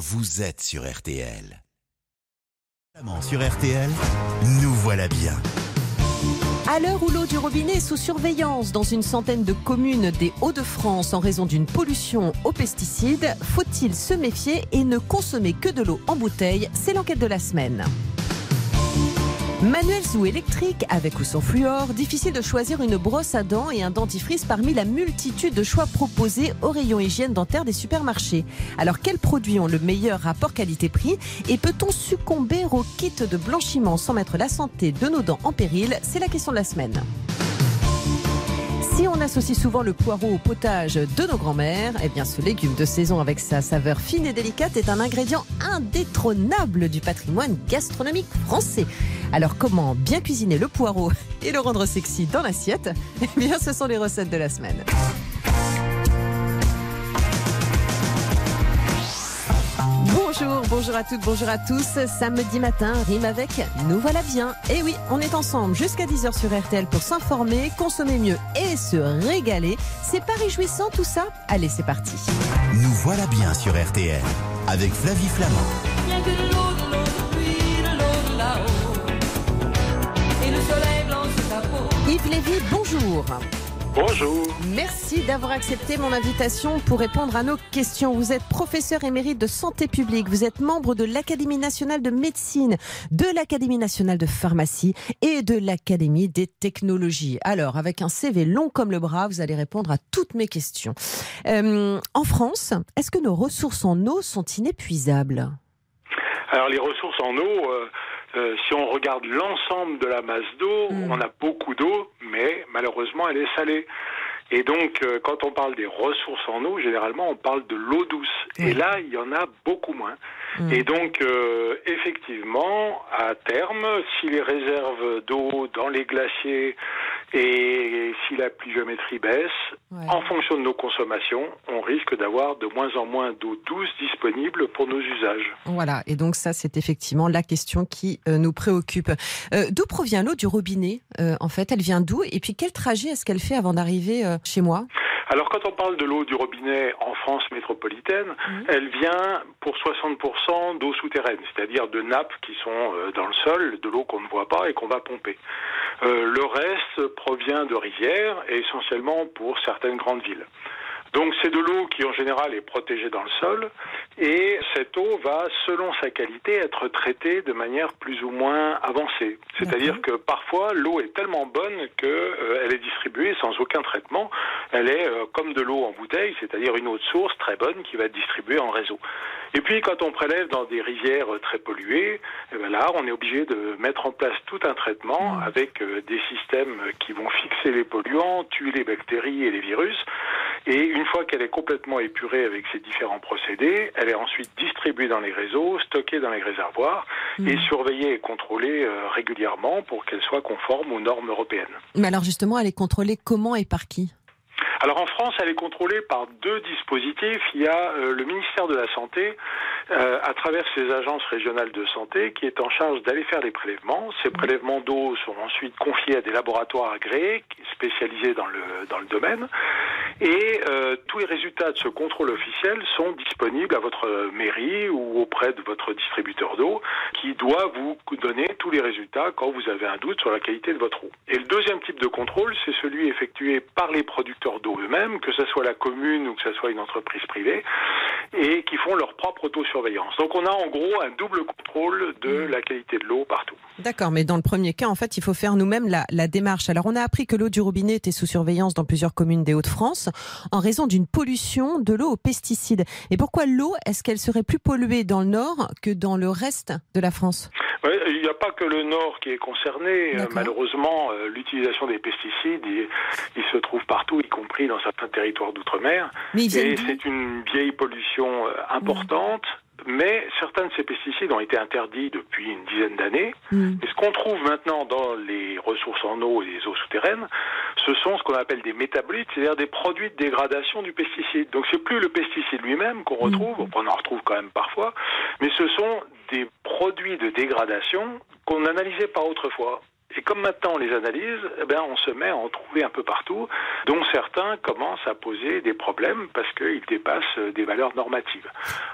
vous êtes sur RTL. Sur RTL, nous voilà bien. À l'heure où l'eau du robinet est sous surveillance dans une centaine de communes des Hauts-de-France en raison d'une pollution aux pesticides, faut-il se méfier et ne consommer que de l'eau en bouteille? C'est l'enquête de la semaine. Manuel ou électrique, avec ou sans fluor, difficile de choisir une brosse à dents et un dentifrice parmi la multitude de choix proposés au rayon hygiène dentaire des supermarchés. Alors quels produits ont le meilleur rapport qualité-prix et peut-on succomber au kit de blanchiment sans mettre la santé de nos dents en péril? C'est la question de la semaine. Si on associe souvent le poireau au potage de nos grands-mères, eh bien ce légume de saison avec sa saveur fine et délicate est un ingrédient indétrônable du patrimoine gastronomique français. Alors comment bien cuisiner le poireau et le rendre sexy dans l'assiette? Eh bien ce sont les recettes de la semaine. Bonjour, bonjour à toutes, bonjour à tous. Samedi matin rime avec Nous voilà bien. Et oui, on est ensemble jusqu'à 10h sur RTL pour s'informer, consommer mieux et se régaler. C'est pas réjouissant tout ça? Allez, c'est parti. Nous voilà bien sur RTL avec Flavie Flamand. Yves Lévy, bonjour. Bonjour. Merci d'avoir accepté mon invitation pour répondre à nos questions. Vous êtes professeur émérite de santé publique, vous êtes membre de l'Académie nationale de médecine, de l'Académie nationale de pharmacie et de l'Académie des technologies. Alors, avec un CV long comme le bras, vous allez répondre à toutes mes questions. Euh, en France, est-ce que nos ressources en eau sont inépuisables? Alors, les ressources en eau... Euh, euh, si on regarde l'ensemble de la masse d'eau, Mm. on a beaucoup d'eau, mais malheureusement elle est salée. Et donc, euh, quand on parle des ressources en eau, généralement, on parle de l'eau douce. Et là, il y en a beaucoup moins. Mm. Et donc, euh, effectivement, à terme, si les réserves d'eau dans les glaciers et si la pluviométrie baisse, Ouais. en fonction de nos consommations, on risque d'avoir de moins en moins d'eau douce disponible pour nos usages. Voilà, et donc ça, c'est effectivement la question qui euh, nous préoccupe. Euh, d'où provient l'eau du robinet euh, En fait, elle vient d'où? Et puis, quel trajet est-ce qu'elle fait avant d'arriver chez moi? Alors quand on parle de l'eau du robinet en France métropolitaine, Mhm. elle vient pour 60% d'eau souterraine, c'est-à-dire de nappes qui sont dans le sol, de l'eau qu'on ne voit pas et qu'on va pomper. Le reste provient de rivières et essentiellement pour certaines grandes villes. Donc c'est de l'eau qui en général est protégée dans le sol et cette eau va, selon sa qualité, être traitée de manière plus ou moins avancée. C'est-à-dire que parfois l'eau est tellement bonne qu'elle est distribuée sans aucun traitement. Elle est euh, comme de l'eau en bouteille, c'est-à-dire une eau de source très bonne qui va être distribuée en réseau. Et puis quand on prélève dans des rivières euh, très polluées, eh ben là on est obligé de mettre en place tout un traitement Mmh. avec euh, des systèmes qui vont fixer les polluants, tuer les bactéries et les virus. Et une fois qu'elle est complètement épurée avec ces différents procédés, elle est ensuite distribuée dans les réseaux, stockée dans les réservoirs et Mhm. surveillée et contrôlée euh, régulièrement pour qu'elle soit conforme aux normes européennes. Mais alors, justement, elle est contrôlée comment et par qui? Alors en France, elle est contrôlée par deux dispositifs. Il y a euh, le ministère de la Santé, euh, à travers ses agences régionales de santé, qui est en charge d'aller faire les prélèvements. Ces prélèvements d'eau sont ensuite confiés à des laboratoires agréés, spécialisés dans le, dans le domaine. Et euh, tous les résultats de ce contrôle officiel sont disponibles à votre mairie ou auprès de votre distributeur d'eau, qui doit vous donner tous les résultats quand vous avez un doute sur la qualité de votre eau. Et le deuxième type de contrôle, c'est celui effectué par les producteurs d'eau eux-mêmes, que ce soit la commune ou que ce soit une entreprise privée, et qui font leur propre autosurveillance. Donc on a en gros un double contrôle de la qualité de l'eau partout. D'accord, mais dans le premier cas, en fait, il faut faire nous-mêmes la, la démarche. Alors, on a appris que l'eau du robinet était sous surveillance dans plusieurs communes des Hauts-de-France en raison d'une pollution de l'eau aux pesticides. Et pourquoi l'eau, est-ce qu'elle serait plus polluée dans le nord que dans le reste de la France? Il n'y a pas que le Nord qui est concerné. Euh. Malheureusement, euh, l'utilisation des pesticides, il, il se trouve partout, y compris dans certains territoires d'outre-mer. Et c'est une vieille pollution euh, importante. Mais certains de ces pesticides ont été interdits depuis une dizaine d'années. Hmm. Et ce qu'on trouve maintenant dans les ressources en eau et les eaux souterraines, ce sont ce qu'on appelle des métabolites, c'est-à-dire des produits de dégradation du pesticide. Donc c'est plus le pesticide lui-même qu'on retrouve, on en retrouve quand même parfois, mais ce sont des produits de dégradation qu'on n'analysait pas autrefois. Et comme maintenant on les analyse, eh bien, on se met à en trouver un peu partout, dont certains commencent à poser des problèmes parce qu'ils dépassent des valeurs normatives.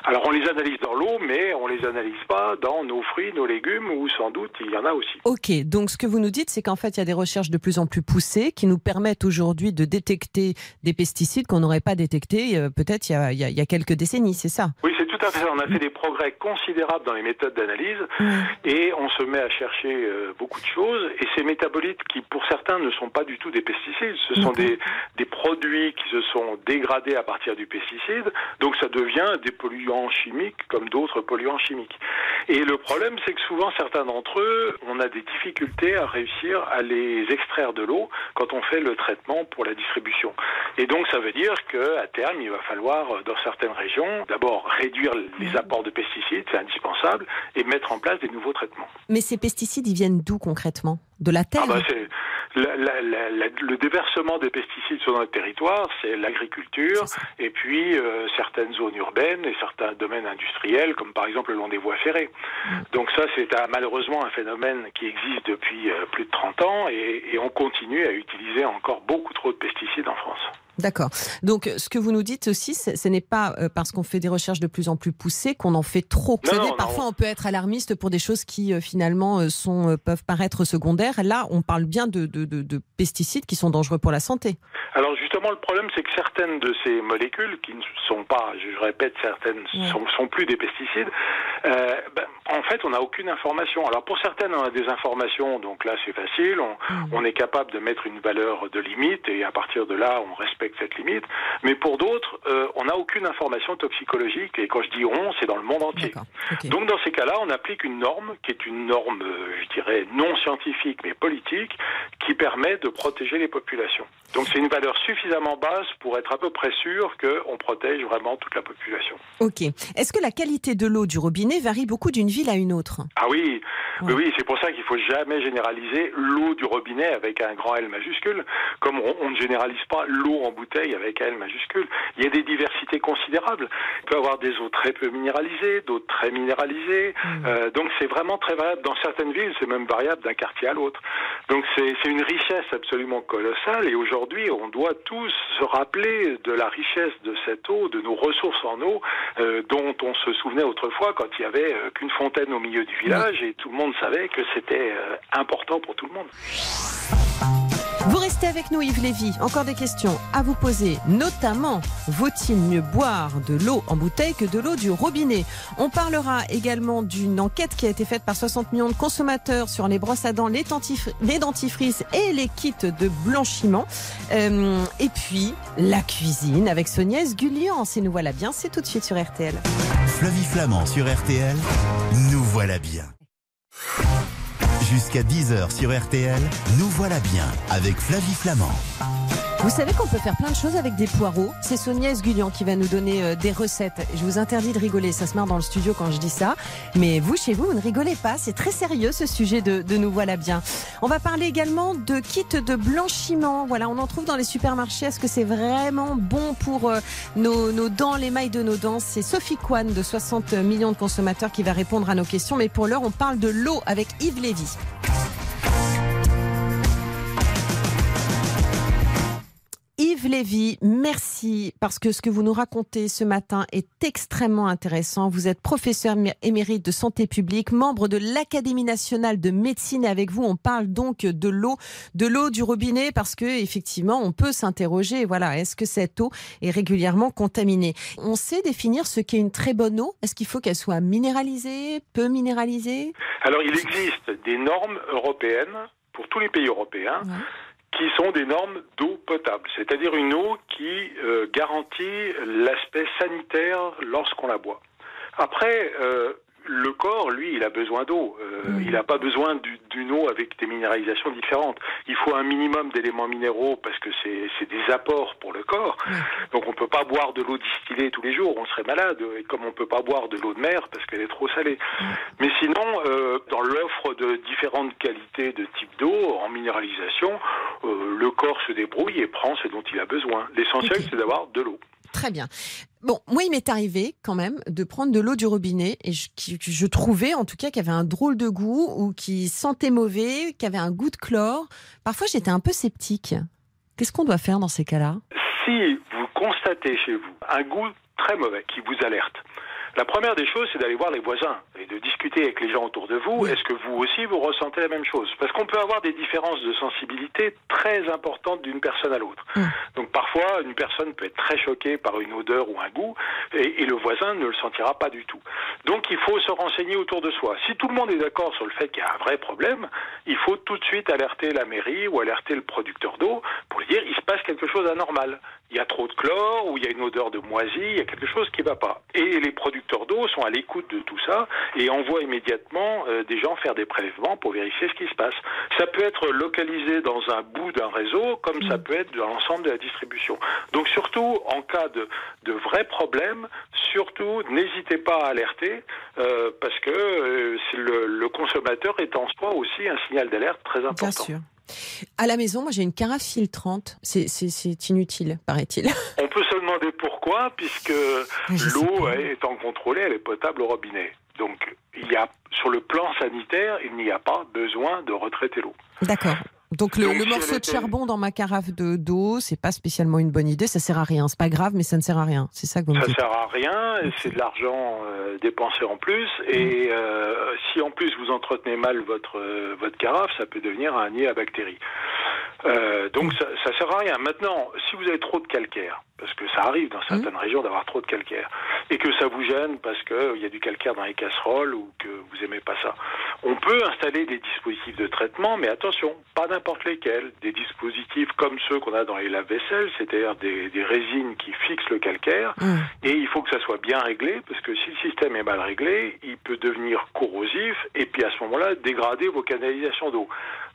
Alors on les analyse dans l'eau, mais on les analyse pas dans nos fruits, nos légumes, où sans doute il y en a aussi. Ok, donc ce que vous nous dites, c'est qu'en fait il y a des recherches de plus en plus poussées qui nous permettent aujourd'hui de détecter des pesticides qu'on n'aurait pas détectés euh, peut-être il, il, y a quelques décennies, c'est ça? Oui, c'est tout à fait ça. On a fait des progrès considérables dans les méthodes d'analyse et on se met à chercher euh, beaucoup de choses et ces métabolites qui pour certains ne sont pas du tout des pesticides, ce sont des, des produits qui se sont dégradés à partir du pesticide, donc ça devient des polluants chimiques comme d'autres polluants chimiques. Et le problème c'est que souvent certains d'entre eux, on a des difficultés à réussir à les extraire de l'eau quand on fait le traitement pour la distribution. Et donc ça veut dire que à terme, il va falloir dans certaines régions d'abord réduire les apports de pesticides, c'est indispensable, et mettre en place des nouveaux traitements. Mais ces pesticides, ils viennent d'où concrètement? De la terre ah bah Le déversement des pesticides sur notre territoire, c'est l'agriculture, et puis euh, certaines zones urbaines et certains domaines industriels, comme par exemple le long des voies ferrées. Mm. Donc ça, c'est malheureusement un phénomène qui existe depuis euh, plus de 30 ans, et, et on continue à utiliser encore beaucoup trop de pesticides en France. D'accord. Donc, ce que vous nous dites aussi, ce n'est pas euh, parce qu'on fait des recherches de plus en plus poussées qu'on en fait trop. vous savez, parfois, on peut être alarmiste pour des choses qui, euh, finalement, euh, sont, peuvent paraître secondaires. Là, on parle bien de, de, de, de, pesticides qui sont dangereux pour la santé. Alors, justement, le problème, c'est que certaines de ces molécules, qui ne sont pas, je répète, certaines ne sont, sont, plus des pesticides, euh, ben, en fait, on n'a aucune information. Alors, pour certaines, on a des informations, donc là, c'est facile. On, mmh. on est capable de mettre une valeur de limite et à partir de là, on respecte cette limite. Mais pour d'autres, euh, on n'a aucune information toxicologique. Et quand je dis on, c'est dans le monde entier. Donc dans ces cas-là, on applique une norme qui est une norme, euh, je dirais, non scientifique mais politique, qui permet de protéger les populations. Donc c'est une valeur suffisamment basse pour être à peu près sûr qu'on protège vraiment toute la population. Ok. Est-ce que la qualité de l'eau du robinet varie beaucoup d'une ville à une autre? Ah oui, oui, oui c'est pour ça qu'il faut jamais généraliser l'eau du robinet avec un grand L majuscule, comme on, on ne généralise pas l'eau en bouteille avec L majuscule. Il y a des diversités considérables. Il peut y avoir des eaux très peu minéralisées, d'autres très minéralisées. Mmh. Euh, donc c'est vraiment très variable. Dans certaines villes, c'est même variable d'un quartier à l'autre. Donc c'est une richesse absolument colossale. Et aujourd'hui, on doit tous se rappeler de la richesse de cette eau, de nos ressources en eau, euh, dont on se souvenait autrefois quand il y avait euh, qu'une fontaine au milieu du village et tout le monde savait que c'était important pour tout le monde. Restez avec nous Yves Lévy. Encore des questions à vous poser, notamment vaut-il mieux boire de l'eau en bouteille que de l'eau du robinet? On parlera également d'une enquête qui a été faite par 60 millions de consommateurs sur les brosses à dents, les, dentifrices et les kits de blanchiment. Euh, et puis la cuisine avec Sonia Gulian. Si nous voilà bien, c'est tout de suite sur RTL. Flavie Flamand sur RTL, nous voilà bien. Jusqu'à 10h sur RTL, nous voilà bien avec Flavie Flamand. Vous savez qu'on peut faire plein de choses avec des poireaux. C'est Sonia Esgulian qui va nous donner euh, des recettes. Je vous interdis de rigoler, ça se marre dans le studio quand je dis ça. Mais vous, chez vous, vous ne rigolez pas. C'est très sérieux ce sujet de, de, Nous voilà bien. On va parler également de kits de blanchiment. Voilà, on en trouve dans les supermarchés. Est-ce que c'est vraiment bon pour euh, nos, nos, dents, les mailles de nos dents? C'est Sophie Kwan de 60 millions de consommateurs qui va répondre à nos questions. Mais pour l'heure, on parle de l'eau avec Yves Lévy. Yves Lévy, merci parce que ce que vous nous racontez ce matin est extrêmement intéressant. Vous êtes professeur émérite de santé publique, membre de l'Académie nationale de médecine et avec vous on parle donc de l'eau, de l'eau du robinet parce que effectivement on peut s'interroger. Voilà, est-ce que cette eau est régulièrement contaminée? On sait définir ce qu'est une très bonne eau. Est-ce qu'il faut qu'elle soit minéralisée, peu minéralisée? Alors il existe des normes européennes pour tous les pays européens. Ouais qui sont des normes d'eau potable, c'est-à-dire une eau qui euh, garantit l'aspect sanitaire lorsqu'on la boit. Après, euh, le corps, lui, il a besoin d'eau. Euh, mmh. Il n'a pas besoin d'une eau avec des minéralisations différentes. Il faut un minimum d'éléments minéraux parce que c'est des apports pour le corps. Mmh. Donc on ne peut pas boire de l'eau distillée tous les jours, on serait malade. Et comme on ne peut pas boire de l'eau de mer parce qu'elle est trop salée. Mmh. Mais sinon, euh, dans l'offre de différentes qualités de type d'eau en minéralisation, euh, le corps se débrouille et prend ce dont il a besoin. L'essentiel, okay. c'est d'avoir de l'eau. Très bien. Bon, moi, il m'est arrivé quand même de prendre de l'eau du robinet et je, je trouvais en tout cas qu'il avait un drôle de goût ou qui sentait mauvais, qui avait un goût de chlore. Parfois, j'étais un peu sceptique. Qu'est-ce qu'on doit faire dans ces cas-là? Si vous constatez chez vous un goût très mauvais qui vous alerte, la première des choses, c'est d'aller voir les voisins et de discuter avec les gens autour de vous. Oui. Est-ce que vous aussi, vous ressentez la même chose? Parce qu'on peut avoir des différences de sensibilité très importantes d'une personne à l'autre. Mm. Donc parfois, une personne peut être très choquée par une odeur ou un goût et, et le voisin ne le sentira pas du tout. Donc il faut se renseigner autour de soi. Si tout le monde est d'accord sur le fait qu'il y a un vrai problème, il faut tout de suite alerter la mairie ou alerter le producteur d'eau pour lui dire il se passe quelque chose d'anormal. Il y a trop de chlore ou il y a une odeur de moisi, il y a quelque chose qui ne va pas. Et les producteurs d'eau sont à l'écoute de tout ça et envoient immédiatement euh, des gens faire des prélèvements pour vérifier ce qui se passe. Ça peut être localisé dans un bout d'un réseau comme ça peut être dans l'ensemble de la distribution. Donc surtout en cas de, de vrais problèmes, surtout n'hésitez pas à alerter euh, parce que euh, le, le consommateur est en soi aussi un signal d'alerte très important. Bien sûr. À la maison, moi, j'ai une carafe filtrante. C'est- inutile, paraît-il. On peut se demander pourquoi, puisque l'eau étant contrôlée, elle est potable au robinet. Donc, il y a, sur le plan sanitaire, il n'y a pas besoin de retraiter l'eau. D'accord. Donc le, Donc, le si morceau de était- charbon dans ma carafe de d'eau, c'est pas spécialement une bonne idée. Ça sert à rien. C'est pas grave, mais ça ne sert à rien. C'est ça que vous me Ça dites. sert à rien, c'est de l'argent euh, dépensé en plus. Et euh, si en plus vous entretenez mal votre euh, votre carafe, ça peut devenir un nid à bactéries. Euh, donc ça, ça sert à rien. Maintenant, si vous avez trop de calcaire, parce que ça arrive dans certaines régions d'avoir trop de calcaire, et que ça vous gêne parce qu'il y a du calcaire dans les casseroles ou que vous aimez pas ça, on peut installer des dispositifs de traitement, mais attention, pas n'importe lesquels. Des dispositifs comme ceux qu'on a dans les lave-vaisselle, c'est-à-dire des, des résines qui fixent le calcaire, Hum. et il faut que ça soit bien réglé, parce que si le système est mal réglé, il peut devenir corrosif, et puis à ce moment-là, dégrader vos canalisations d'eau.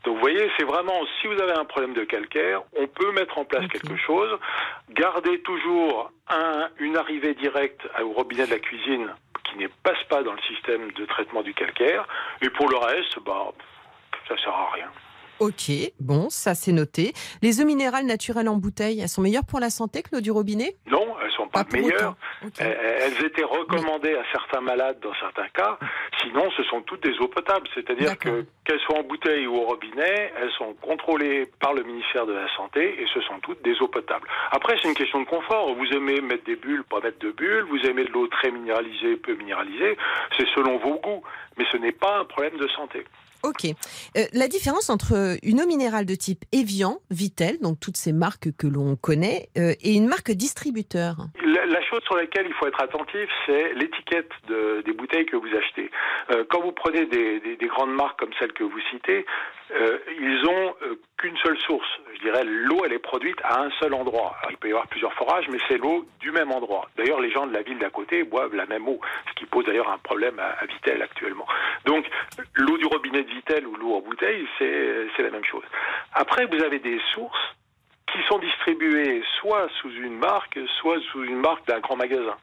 Donc vous voyez, c'est vraiment, si vous avez un problème de calcaire, on peut mettre en place quelque chose. Gardez toujours un, une arrivée directe au robinet de la cuisine qui ne passe pas dans le système de traitement du calcaire. Et pour le reste, bah, ça sert à rien. Ok, bon, ça c'est noté. Les eaux minérales naturelles en bouteille, elles sont meilleures pour la santé que l'eau du robinet? Non, pas, meilleures. autant. Ok. Elles étaient recommandées à certains malades dans certains cas. Sinon, ce sont toutes des eaux potables. C'est-à-dire que qu'elles soient en bouteille ou au robinet, elles sont contrôlées par le ministère de la Santé et ce sont toutes des eaux potables. Après, c'est une question de confort. Vous aimez mettre des bulles, pas mettre de bulles. Vous aimez de l'eau très minéralisée, peu minéralisée. C'est selon vos goûts. Mais ce n'est pas un problème de santé. Ok. Euh, la différence entre une eau minérale de type Evian, Vitel, donc toutes ces marques que l'on connaît, euh, et une marque distributeur? La, chose sur laquelle il faut être attentif, c'est l'étiquette de- des bouteilles que vous achetez. Euh, quand vous prenez des, des- des grandes marques comme celles que vous citez, euh, ils ont euh, qu'une seule source. Je dirais, l'eau, elle est produite à un seul endroit. Alors, il peut y avoir plusieurs forages, mais c'est l'eau du même endroit. D'ailleurs, les gens de la ville d'à côté boivent la même eau, ce qui pose d'ailleurs un problème à, à Vitel actuellement. Donc, l'eau du robinet de Vitel ou l'eau en bouteille, c'est la même chose. Après, vous avez des sources qui sont distribuées soit sous une marque, soit sous une marque d'un grand magasin.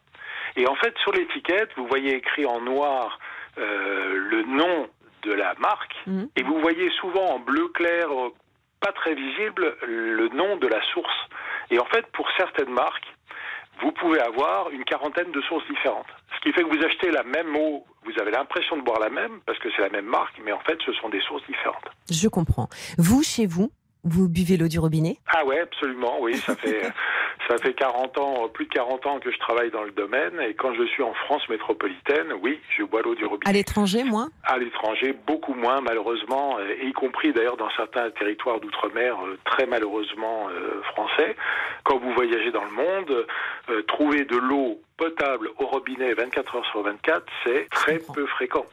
Et en fait, sur l'étiquette, vous voyez écrit en noir euh, le nom de la marque, Mhm. et vous voyez souvent en bleu clair, euh, pas très visible, le nom de la source. Et en fait, pour certaines marques, vous pouvez avoir une quarantaine de sources différentes. Ce qui fait que vous achetez la même eau, vous avez l'impression de boire la même, parce que c'est la même marque, mais en fait, ce sont des sources différentes. Je comprends. Vous, chez vous, vous buvez l'eau du robinet Ah ouais, absolument, oui, ça fait ça fait 40 ans, plus de 40 ans que je travaille dans le domaine et quand je suis en France métropolitaine, oui, je bois l'eau du À robinet. l'étranger, moi À l'étranger, beaucoup moins malheureusement, et y compris d'ailleurs dans certains territoires d'outre-mer euh, très malheureusement euh, français. Quand vous voyagez dans le monde, euh, trouver de l'eau potable au robinet 24 heures sur 24, c'est très peu fréquent.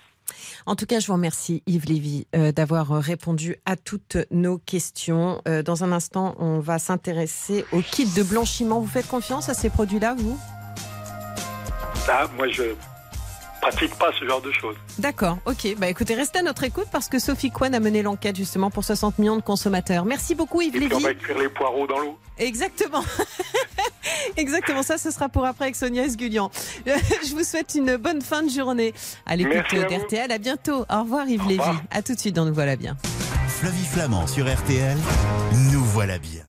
En tout cas, je vous remercie Yves Lévy euh, d'avoir euh, répondu à toutes nos questions. Euh, dans un instant, on va s'intéresser au kit de blanchiment. Vous faites confiance à ces produits-là, vous? Ah, moi je pratique pas ce genre de choses. D'accord, ok. Bah écoutez, restez à notre écoute parce que Sophie Coine a mené l'enquête justement pour 60 millions de consommateurs. Merci beaucoup Yves Et puis on Lévy. va cuire les poireaux dans l'eau. Exactement. Exactement, ça ce sera pour après avec Sonia Esgulian. Je vous souhaite une bonne fin de journée à l'écoute d'RTL. À bientôt. Au revoir Yves Au revoir. Lévy. À tout de suite dans Nous voilà bien. Flavie Flamand sur RTL, nous voilà bien.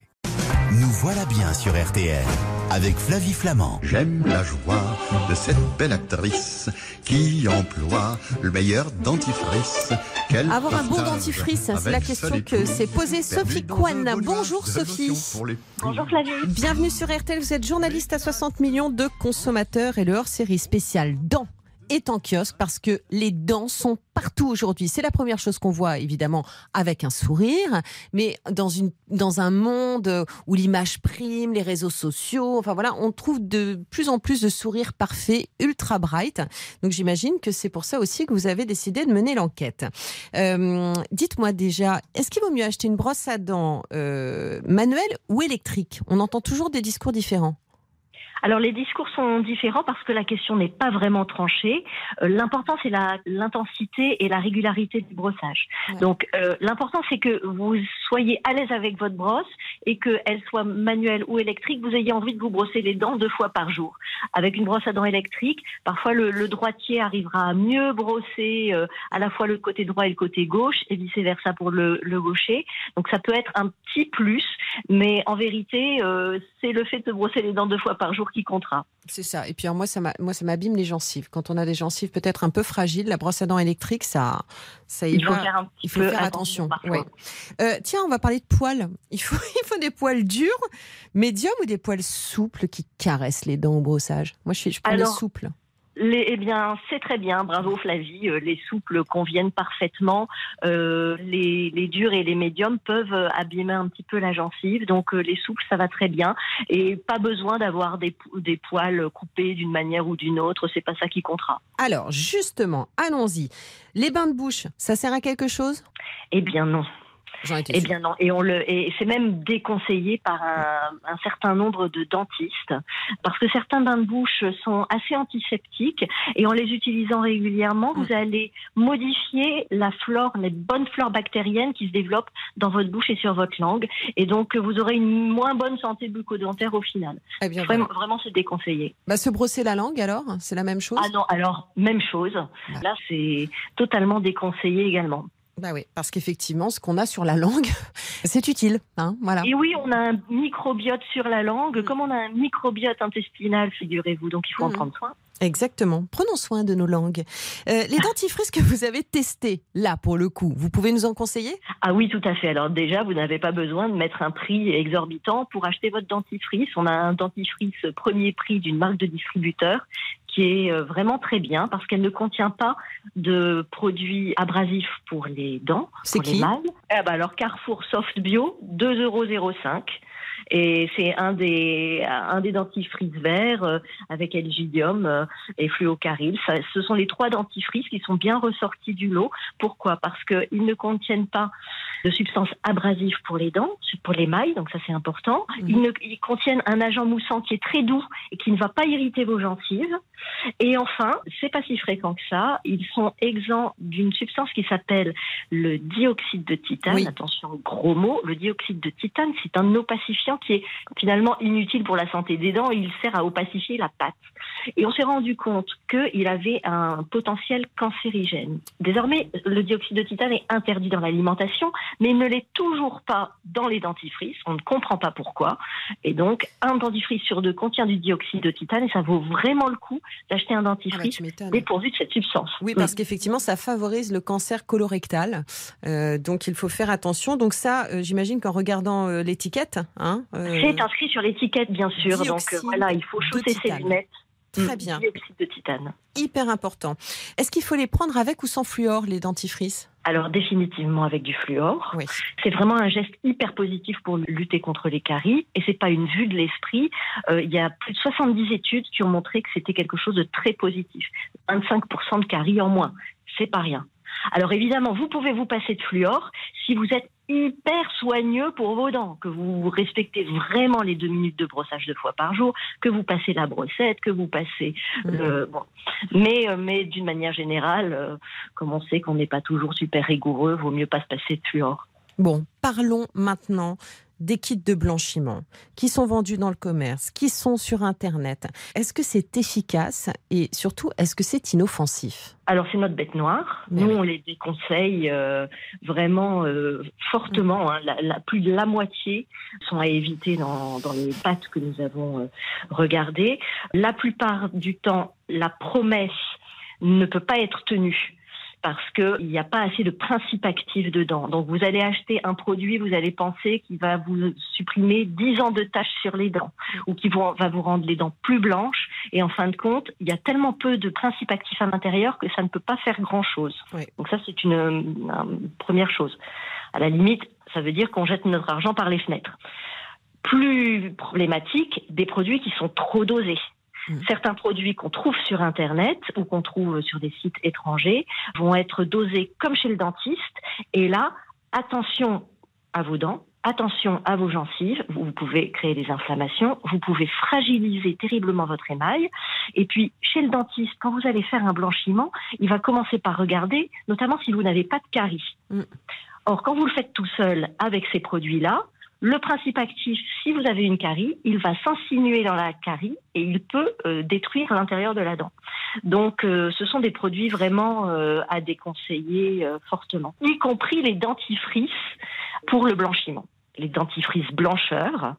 Nous voilà bien sur RTL avec Flavie Flamand. J'aime la joie de cette belle actrice qui emploie le meilleur dentifrice. qu'elle Avoir un bon dentifrice, c'est la question que s'est posée Sophie Kwan. Bonjour Sophie. lotion pour les Bonjour Flavie. Bienvenue sur RTL, vous êtes journaliste à 60 millions de consommateurs et le hors-série spécial Dents est en kiosque parce que les dents sont partout aujourd'hui. C'est la première chose qu'on voit évidemment avec un sourire, mais dans, une, dans un monde où l'image prime, les réseaux sociaux, enfin voilà, on trouve de plus en plus de sourires parfaits, ultra bright. Donc j'imagine que c'est pour ça aussi que vous avez décidé de mener l'enquête. Euh, Dites-moi déjà, est-ce qu'il vaut mieux acheter une brosse à dents euh, manuelle ou électrique? On entend toujours des discours différents. Alors les discours sont différents parce que la question n'est pas vraiment tranchée. Euh, l'important c'est la- l'intensité et la régularité du brossage. Ouais. Donc euh, l'important c'est que vous soyez à l'aise avec votre brosse et qu'elle soit manuelle ou électrique, vous ayez envie de vous brosser les dents deux fois par jour. Avec une brosse à dents électrique, parfois le, le droitier arrivera à mieux brosser euh, à la fois le côté droit et le côté gauche et vice versa pour le, le gaucher. Donc ça peut être un petit plus, mais en vérité euh, c'est le fait de se brosser les dents deux fois par jour qui comptera. C'est ça. Et puis alors, moi, ça moi, ça m'abîme les gencives. Quand on a des gencives peut-être un peu fragiles, la brosse à dents électrique, ça, ça Il faut va. faire un petit Il faut peu faire attention. ouais. Euh, tiens, on va parler de poils. Il faut, il faut des poils durs, médiums ou des poils souples qui caressent les dents au brossage? Moi, je suis, je prends les souples. Les, eh bien, c'est très bien, bravo Flavie. Euh, Les souples conviennent parfaitement. Euh, les, les durs et les médiums peuvent euh, abîmer un petit peu la gencive, donc euh, les souples ça va très bien et pas besoin d'avoir des, des poils coupés d'une manière ou d'une autre. C'est pas ça qui comptera. Alors, justement, allons-y. Les bains de bouche, ça sert à quelque chose? Eh bien non. Eh bien non, et on le, et c'est même déconseillé par un, un certain nombre de dentistes, parce que certains bains de bouche sont assez antiseptiques, et en les utilisant régulièrement, Mm. vous allez modifier la flore, les bonnes flores bactériennes qui se développent dans votre bouche et sur votre langue, et donc vous aurez une moins bonne santé bucco-dentaire au final. Eh bien, Vraiment, vraiment c'est déconseillé. Bah, se brosser la langue, alors C'est la même chose? Ah non, alors même chose. Là, c'est totalement déconseillé également. Bah oui, parce qu'effectivement, ce qu'on a sur la langue, c'est utile. Hein voilà. Et oui, on a un microbiote sur la langue, Mm. comme on a un microbiote intestinal, figurez-vous, donc il faut en Mm. prendre soin. Exactement. Prenons soin de nos langues. Euh, les dentifrices que vous avez testés, là, pour le coup, vous pouvez nous en conseiller? Ah oui, tout à fait. Alors déjà, vous n'avez pas besoin de mettre un prix exorbitant pour acheter votre dentifrice. On a un dentifrice premier prix d'une marque de distributeur qui est euh, vraiment très bien parce qu'elle ne contient pas de produits abrasifs pour les dents, pour les mâles. Eh ben alors Carrefour Soft Bio, 2,05 euros. Et c'est un des, un des dentifrices verts euh, avec Elgidium euh, et Fluocaril. Ça, ce sont les trois dentifrices qui sont bien ressortis du lot. Pourquoi? Parce qu'ils ne contiennent pas de substances abrasives pour les dents, pour les mailles, donc ça c'est important. Mhm. Ils, ne- ils contiennent un agent moussant qui est très doux et qui ne va pas irriter vos gencives. Et enfin, c'est pas si fréquent que ça, ils sont exempts d'une substance qui s'appelle le dioxyde de titane. Oui. Attention, gros mot, le dioxyde de titane, c'est un opacifiant qui est finalement inutile pour la santé des dents, il sert à opacifier la pâte. Et on s'est rendu compte qu'il avait un potentiel cancérigène. Désormais, le dioxyde de titane est interdit dans l'alimentation, mais ne l'est toujours pas dans les dentifrices. On ne comprend pas pourquoi. Et donc, un dentifrice sur deux contient du dioxyde de titane et ça vaut vraiment le coup d'acheter un Ah bah, dentifrice m'étonnes. dépourvu de cette substance. Oui, parce qu'effectivement, ça favorise le cancer colorectal. Euh, donc, il faut faire attention. Donc, ça, euh, j'imagine qu'en regardant euh, l'étiquette, hein, C'est inscrit sur l'étiquette, bien sûr. Donc voilà, il faut chausser ses lunettes. Très Mm, bien, Dioxyde de titane. hyper important. Est-ce qu'il faut les prendre avec ou sans fluor, les dentifrices? Alors définitivement avec du fluor. Oui. C'est vraiment un geste hyper positif pour lutter contre les caries et c'est pas une vue de l'esprit. Euh, il y a plus de 70 études qui ont montré que c'était quelque chose de très positif. 25% de caries en moins, c'est pas rien. Alors évidemment, vous pouvez vous passer de fluor si vous êtes hyper soigneux pour vos dents, que vous respectez vraiment les deux minutes de brossage deux fois par jour, que vous passez la brossette, que vous passez le bon. Mais euh, mais d'une manière générale, euh, comme on sait qu'on n'est pas toujours super rigoureux, vaut mieux pas se passer de fluor. Bon, parlons maintenant des kits de blanchiment qui sont vendus dans le commerce, qui sont sur Internet, est-ce que c'est efficace et surtout, est-ce que c'est inoffensif? Alors c'est notre bête noire. Nous, on les déconseille euh, vraiment euh, fortement. Hein. La, plus de la moitié sont à éviter dans, dans les pâtes que nous avons euh, regardées. La plupart du temps, la promesse ne peut pas être tenue parce qu'il n'y a pas assez de principes actifs dedans. Donc vous allez acheter un produit, vous allez penser qu'il va vous supprimer 10 ans de tâches sur les dents ou qu'il va vous rendre les dents plus blanches. Et en fin de compte, il y a tellement peu de principes actifs à l'intérieur que ça ne peut pas faire grand-chose. Donc ça, c'est une, première chose. À la limite, ça veut dire qu'on jette notre argent par les fenêtres. Plus problématique, des produits qui sont trop dosés. Mm. Certains produits qu'on trouve sur Internet ou qu'on trouve sur des sites étrangers vont être dosés comme chez le dentiste. Et là, attention à vos dents, attention à vos gencives, vous pouvez créer des inflammations, vous pouvez fragiliser terriblement votre émail. Et puis, chez le dentiste, quand vous allez faire un blanchiment, il va commencer par regarder, notamment si vous n'avez pas de carie. Mm. Or, quand vous le faites tout seul avec ces produits-là, le principe actif, si vous avez une carie, il va s'insinuer dans la carie et il peut euh, détruire l'intérieur de la dent. Donc, euh, ce sont des produits vraiment euh, à déconseiller fortement, y compris les dentifrices pour le blanchiment les dentifrices blancheurs.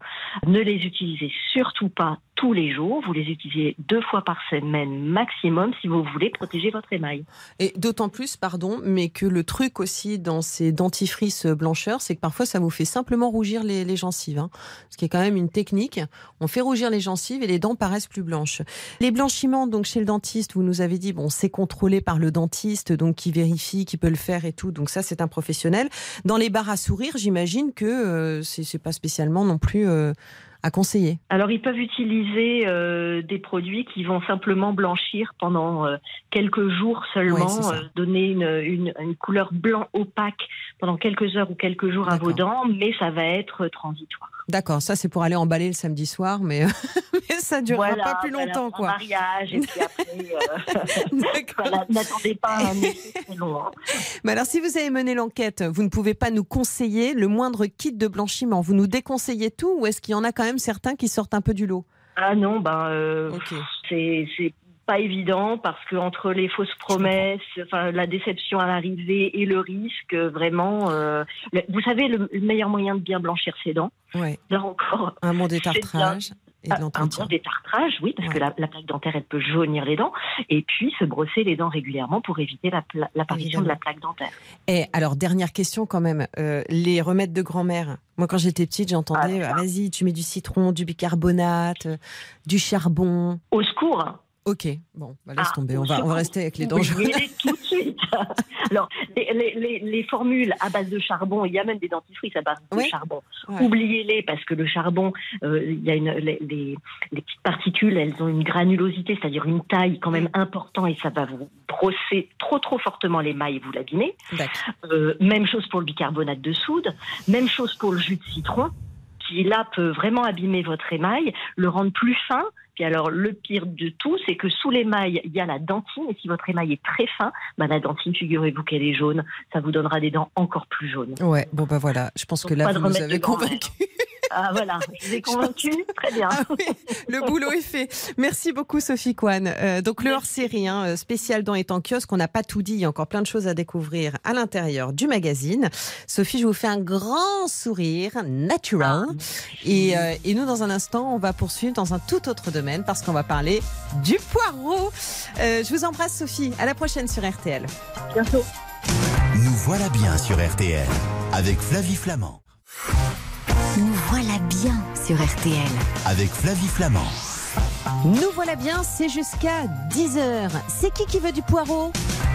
Ne les utilisez surtout pas tous les jours. Vous les utilisez deux fois par semaine maximum si vous voulez protéger votre émail. Et d'autant plus, pardon, mais que le truc aussi dans ces dentifrices blancheurs, c'est que parfois ça vous fait simplement rougir les, gencives. Hein. Ce qui est quand même une technique. On fait rougir les gencives et les dents paraissent plus blanches. Les blanchiments, donc chez le dentiste, vous nous avez dit, bon, c'est contrôlé par le dentiste, donc qui vérifie, qui peut le faire et tout. Donc ça, c'est un professionnel. Dans les bars à sourire, j'imagine que euh, c'est pas spécialement non plus. Euh, à conseiller. Alors, ils peuvent utiliser euh, des produits qui vont simplement blanchir pendant euh, quelques jours seulement, euh, donner une, une, couleur blanc opaque pendant quelques heures ou quelques jours à vos dents, mais ça va être transitoire. D'accord, ça c'est pour aller emballer le samedi soir, mais, ça ne durera pas plus longtemps. quoi. mariage, et puis après, n'attendez pas un très long. Hein. Mais alors, si vous avez mené l'enquête, vous ne pouvez pas nous conseiller le moindre kit de blanchiment. Vous nous déconseillez tout ou est-ce qu'il y en a quand même certains qui sortent un peu du lot? Ah non, ben, euh, c'est pas évident parce que entre les fausses promesses, enfin la déception à l'arrivée et le risque, vraiment, euh, vous savez le, meilleur moyen de bien blanchir ses dents. Ouais. Là encore, un bon détartrage. Et un bon détartrage, oui, parce que la, plaque dentaire, elle peut jaunir les dents, et puis se brosser les dents régulièrement pour éviter l'apparition de la plaque dentaire. Et alors, dernière question quand même, euh, les remèdes de grand-mère. Moi, quand j'étais petite, j'entendais, ah, vas-y, tu mets du citron, du bicarbonate, euh, du charbon. Au secours Ok, bon, bah, laisse ah, tomber. On va, on va rester avec les tout de suite. Alors, les, formules à base de charbon, il y a même des dentifrices à base de charbon. Oubliez-les parce que le charbon, euh, il y a une, les, petites particules, elles ont une granulosité, c'est-à-dire une taille quand même importante et ça va vous brosser trop trop fortement les mailles et vous l'abîmer. Euh, même chose pour le bicarbonate de soude, même chose pour le jus de citron qui là peut vraiment abîmer votre émail, le rendre plus fin puis alors, le pire de tout, c'est que sous l'émail, il y a la dentine. Et si votre émail est très fin, bah, la dentine, figurez-vous qu'elle est jaune. Ça vous donnera des dents encore plus jaunes. Ouais, bon, bah voilà. Je pense que là, vous nous avez convaincu. Ah voilà, je vous ai convaincu, très bien. Ah le boulot est fait. Merci beaucoup Sophie Kwan. Euh, donc le hors-série hein, euh, spécial dans est en kiosque, on n'a pas tout dit, il y a encore plein de choses à découvrir à l'intérieur du magazine. Sophie, je vous fais un grand sourire natural. Ah. Et, euh, et, nous, dans un instant, on va poursuivre dans un tout autre domaine parce qu'on va parler du poireau. je vous embrasse Sophie, à la prochaine sur RTL. Bientôt. Nous voilà bien sur RTL avec Flavie Flamand. Nous voilà bien sur RTL. Avec Flavie Flamand. Nous voilà bien, c'est jusqu'à 10h. C'est qui qui veut du poireau?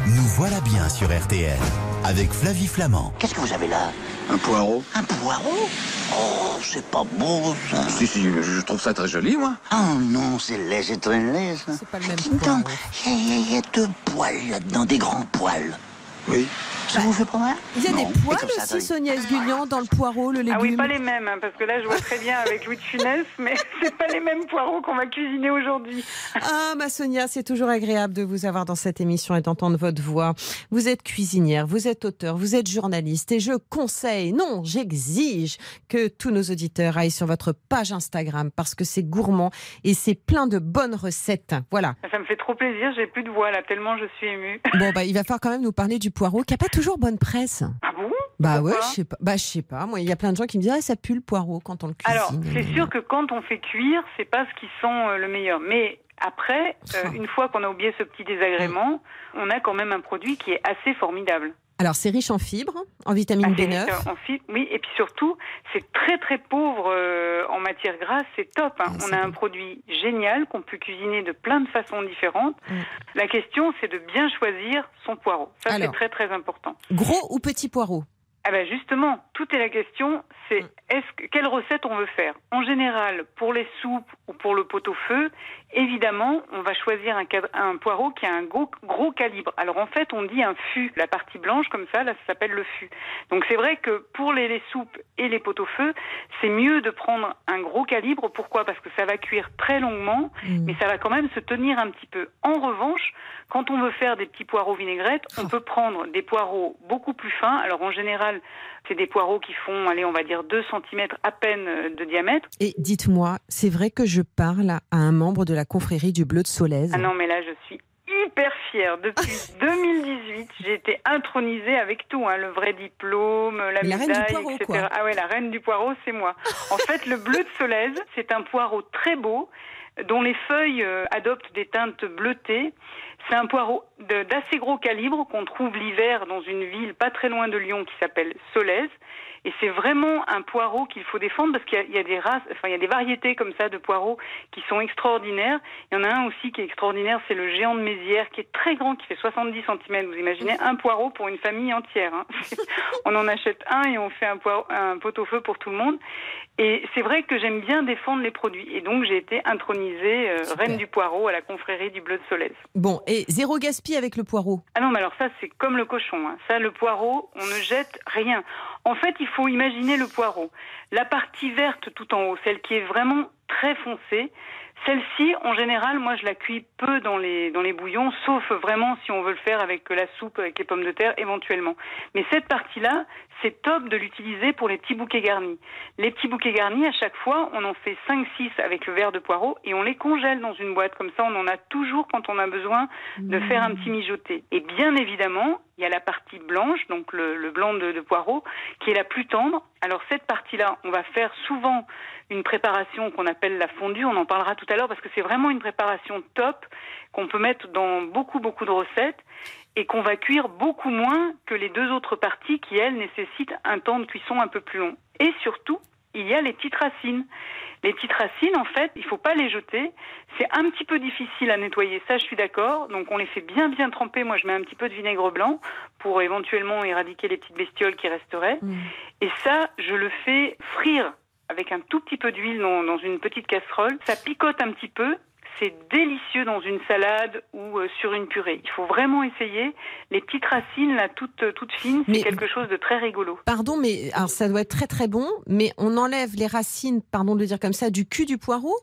Nous voilà bien sur RTL. Avec Flavie Flamand. Qu'est-ce que vous avez là? Un poireau. Un poireau? Oh, c'est pas beau ça. Si, si, je trouve ça très joli, moi. Oh non, c'est laid, c'est très laid C'est pas le même poireau. Il y, a deux poils là-dedans, des grands poils. Oui, Ça vous fait pas mal Il y a Non. des poils ça, aussi. Sonia Esgulian, dans le poireau, le légume. Ah oui, pas les mêmes, hein, parce que là, je vois très bien avec Louis de Funès, mais c'est pas les mêmes poireaux qu'on va cuisiner aujourd'hui. Ah, ma Sonia, c'est toujours agréable de vous avoir dans cette émission et d'entendre votre voix. Vous êtes cuisinière, vous êtes auteur, vous êtes journaliste et je conseille, non, j'exige que tous nos auditeurs aillent sur votre page Instagram parce que c'est gourmand et c'est plein de bonnes recettes. Voilà. Ça me fait trop plaisir, j'ai plus de voix là, tellement je suis émue. Bon, bah, il va falloir quand même nous parler du poireau qui n'a pas toujours bonne presse. Ah bon? Bah Pourquoi? ouais, je sais pas. Bah, je sais pas. Moi, il y a plein de gens qui me disent, ah, ça pue le poireau quand on le cuisine. Alors, c'est sûr que quand on fait cuire, c'est pas ce qui sent euh, le meilleur. Mais après, euh, une fois qu'on a oublié ce petit désagrément, on a quand même un produit qui est assez formidable. Alors, c'est riche en fibres, en vitamine Assez B9. riche en fibres, oui, et puis surtout, c'est très très pauvre euh, en matière grasse, c'est top. hein. Ah, On a un produit génial qu'on peut cuisiner de plein de façons différentes. Mm. La question, c'est de bien choisir son poireau. Ça, c'est très très important. Gros ou petit poireau? Ah ben justement, tout est la question, c'est Mm. est-ce que, quelle recette on veut faire? En général, pour les soupes ou pour le pot-au-feu, évidemment, on va choisir un, poireau qui a un gros, gros calibre. Alors en fait, on dit un fût. La partie blanche, comme ça, là, ça s'appelle le fût. Donc c'est vrai que pour les, les soupes et les pot-au-feu, c'est mieux de prendre un gros calibre. Pourquoi? Parce que ça va cuire très longuement, Mm. mais ça va quand même se tenir un petit peu. En revanche, quand on veut faire des petits poireaux vinaigrettes, on peut prendre des poireaux beaucoup plus fins. Alors en général, c'est des poireaux qui font, allez, on va dire 2 cm à peine euh, de diamètre. Et dites-moi, c'est vrai que je parle à un membre de la confrérie du Bleu de Solèze. Ah non, mais là, je suis hyper fière. Depuis 2018, j'ai été intronisée avec tout, hein, le vrai diplôme, la médaille, poireau, etc. quoi. Ah ouais, la reine du poireau, c'est moi. En fait, le bleu de Solèze, c'est un poireau très beau, dont les feuilles euh, adoptent des teintes bleutées. C'est un poireau d'assez gros calibre qu'on trouve l'hiver dans une ville pas très loin de Lyon qui s'appelle Solèze. Et c'est vraiment un poireau qu'il faut défendre parce qu'il y a- des races, enfin il y a des variétés comme ça de poireaux qui sont extraordinaires. Il y en a un aussi qui est extraordinaire, c'est le géant de Mézières qui est très grand, qui fait 70 cm. Vous imaginez un poireau pour une famille entière. hein. on en achète un et on fait un, un pot-au-feu pour tout le monde. Et c'est vrai que j'aime bien défendre les produits. Et donc j'ai été intronisée euh, reine du poireau à la confrérie du Bleu de Solèze. Bon, et zéro gaspille avec le poireau? Ah non, mais alors ça, c'est comme le cochon. hein. Ça, le poireau, on ne jette rien. En fait, il faut imaginer le poireau. La partie verte tout en haut, celle qui est vraiment très foncée, celle-ci, en général, moi, je la cuis peu dans les, dans les bouillons, sauf vraiment si on veut le faire avec la soupe, avec les pommes de terre, éventuellement. Mais cette partie-là, c'est top de l'utiliser pour les petits bouquets garnis. Les petits bouquets garnis, à chaque fois, on en fait 5-6 avec le verre de poireau et on les congèle dans une boîte. Comme ça, on en a toujours quand on a besoin de faire un petit mijoté. Et bien évidemment, il y a la partie blanche, donc le, blanc de, de poireau, qui est la plus tendre. Alors cette partie-là, on va faire souvent une préparation qu'on appelle la fondue. On en parlera tout à l'heure parce que c'est vraiment une préparation top qu'on peut mettre dans beaucoup beaucoup de recettes et qu'on va cuire beaucoup moins que les deux autres parties qui elles nécessitent un temps de cuisson un peu plus long. Et surtout, il y a les petites racines. Les petites racines, en fait, il faut pas les jeter. C'est un petit peu difficile à nettoyer, ça je suis d'accord. Donc on les fait bien bien tremper. Moi je mets un petit peu de vinaigre blanc pour éventuellement éradiquer les petites bestioles qui resteraient. Et ça, je le fais frire avec un tout petit peu d'huile dans, dans une petite casserole. Ça picote un petit peu. C'est délicieux dans une salade ou euh, sur une purée. Il faut vraiment essayer. Les petites racines, là, toutes, toutes fines, c'est quelque chose de très rigolo. Pardon, mais alors ça doit être très très bon, mais on enlève les racines, pardon de le dire comme ça, du cul du poireau?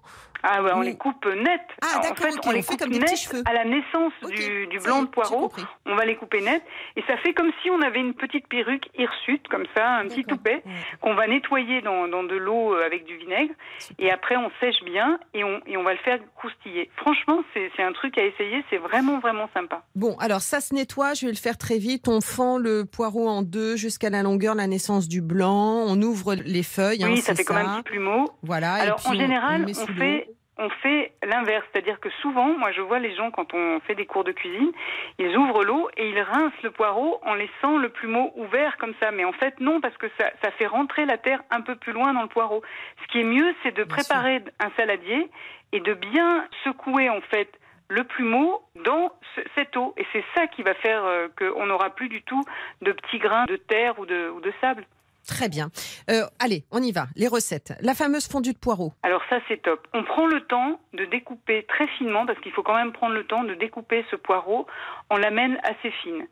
Ah ouais, on les coupe net. Ah, Alors, en d'accord, fait, on les on fait coupe comme des net petits cheveux. à la naissance du, blanc de poireau. On va les couper net et ça fait comme si on avait une petite perruque hirsute comme ça, un petit D'accord. toupet Ouais. qu'on va nettoyer dans, dans de l'eau euh, avec du vinaigre et après on sèche bien et on, et on va le faire croustiller. Franchement, c'est un truc à essayer, c'est vraiment vraiment sympa. Bon, alors ça se nettoie, je vais le faire très vite. On fend le poireau en deux jusqu'à la longueur, la naissance du blanc. On ouvre les feuilles. hein, oui, ça fait comme un petit plumeau. Voilà. et Alors puis en général, on, fait on fait l'inverse, c'est-à-dire que souvent, moi je vois les gens quand on fait des cours de cuisine, ils ouvrent l'eau et ils rincent le poireau en laissant le plumeau ouvert comme ça. Mais en fait non, parce que ça, ça fait rentrer la terre un peu plus loin dans le poireau. Ce qui est mieux, c'est de préparer un saladier et de bien secouer en fait le plumeau dans ce- cette eau. Et c'est ça qui va faire euh, qu'on n'aura plus du tout de petits grains de terre ou de, ou de sable. Très bien. Euh, allez, on y va. Les recettes. La fameuse fondue de poireau. Alors ça c'est top. On prend le temps de découper très finement parce qu'il faut quand même prendre le temps de découper ce poireau. On l'amène assez fine.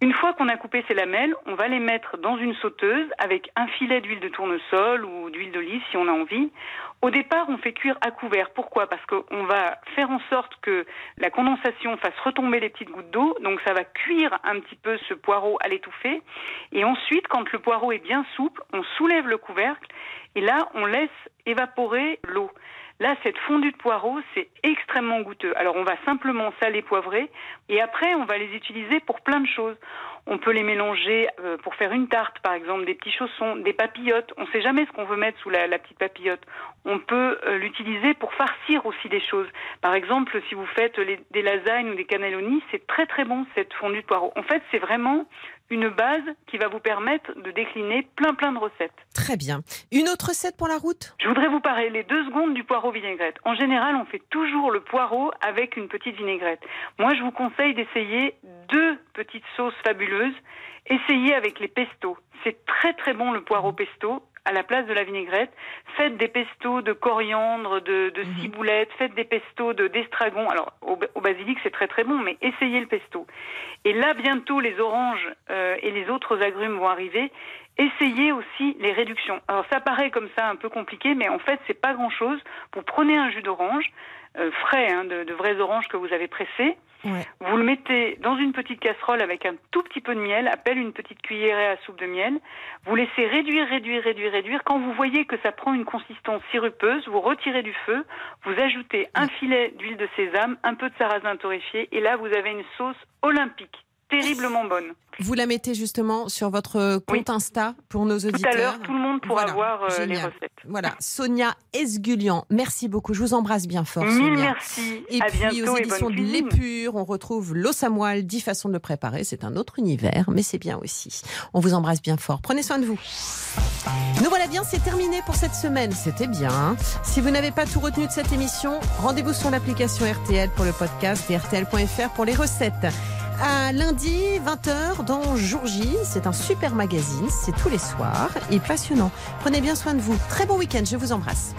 Une fois qu'on a coupé ces lamelles, on va les mettre dans une sauteuse avec un filet d'huile de tournesol ou d'huile d'olive si on a envie. Au départ, on fait cuire à couvert. Pourquoi? Parce qu'on va faire en sorte que la condensation fasse retomber les petites gouttes d'eau. Donc ça va cuire un petit peu ce poireau à l'étouffer. Et ensuite, quand le poireau est bien souple, on soulève le couvercle et là, on laisse évaporer l'eau. Là, cette fondue de poireaux, c'est extrêmement goûteux. Alors, on va simplement saler, poivrer, et après, on va les utiliser pour plein de choses. On peut les mélanger euh, pour faire une tarte, par exemple, des petits chaussons, des papillotes. On ne sait jamais ce qu'on veut mettre sous la, petite papillote. On peut euh, l'utiliser pour farcir aussi des choses. Par exemple, si vous faites des lasagnes ou des cannellonis, c'est très très bon cette fondue de poireaux. En fait, c'est vraiment une base qui va vous permettre de décliner plein plein de recettes. Très bien. Une autre recette pour la route? Je voudrais vous parler les deux secondes du poireau vinaigrette. En général, on fait toujours le poireau avec une petite vinaigrette. Moi, je vous conseille d'essayer deux petites sauces fabuleuses. Essayez avec les pestos. C'est très très bon le poireau pesto à la place de la vinaigrette. Faites des pestos de coriandre, de, de mhm. ciboulette, faites des pestos de d'estragon. Alors au, basilic c'est très très bon, mais essayez le pesto. Et là bientôt les oranges euh, et les autres agrumes vont arriver. Essayez aussi les réductions. Alors ça paraît comme ça un peu compliqué, mais en fait c'est pas grand chose. Vous prenez un jus d'orange euh, frais, hein, de, de vrais oranges que vous avez pressés. Vous le mettez dans une petite casserole avec un tout petit peu de miel, appelle une petite cuillerée à soupe de miel. Vous laissez réduire, réduire, réduire, réduire. Quand vous voyez que ça prend une consistance sirupeuse, vous retirez du feu, vous ajoutez un filet d'huile de sésame, un peu de sarrasin torréfié, et là vous avez une sauce olympique terriblement bonne. Vous la mettez justement sur votre compte Insta pour nos auditeurs. Tout à l'heure, tout le monde pourra voir euh, les recettes. Voilà, Sonia Esgulian, merci beaucoup. Je vous embrasse bien fort. Mille merci. Et puis aux éditions de L'Épure, on retrouve à moelle, 10 façons de le préparer. C'est un autre univers, mais c'est bien aussi. On vous embrasse bien fort. Prenez soin de vous. Nous voilà bien, c'est terminé pour cette semaine. C'était bien. Si vous n'avez pas tout retenu de cette émission, rendez-vous sur l'application RTL pour le podcast et RTL.fr pour les recettes à lundi 20h dans Jour J. C'est un super magazine, c'est tous les soirs et passionnant. Prenez bien soin de vous. Très bon week-end, je vous embrasse.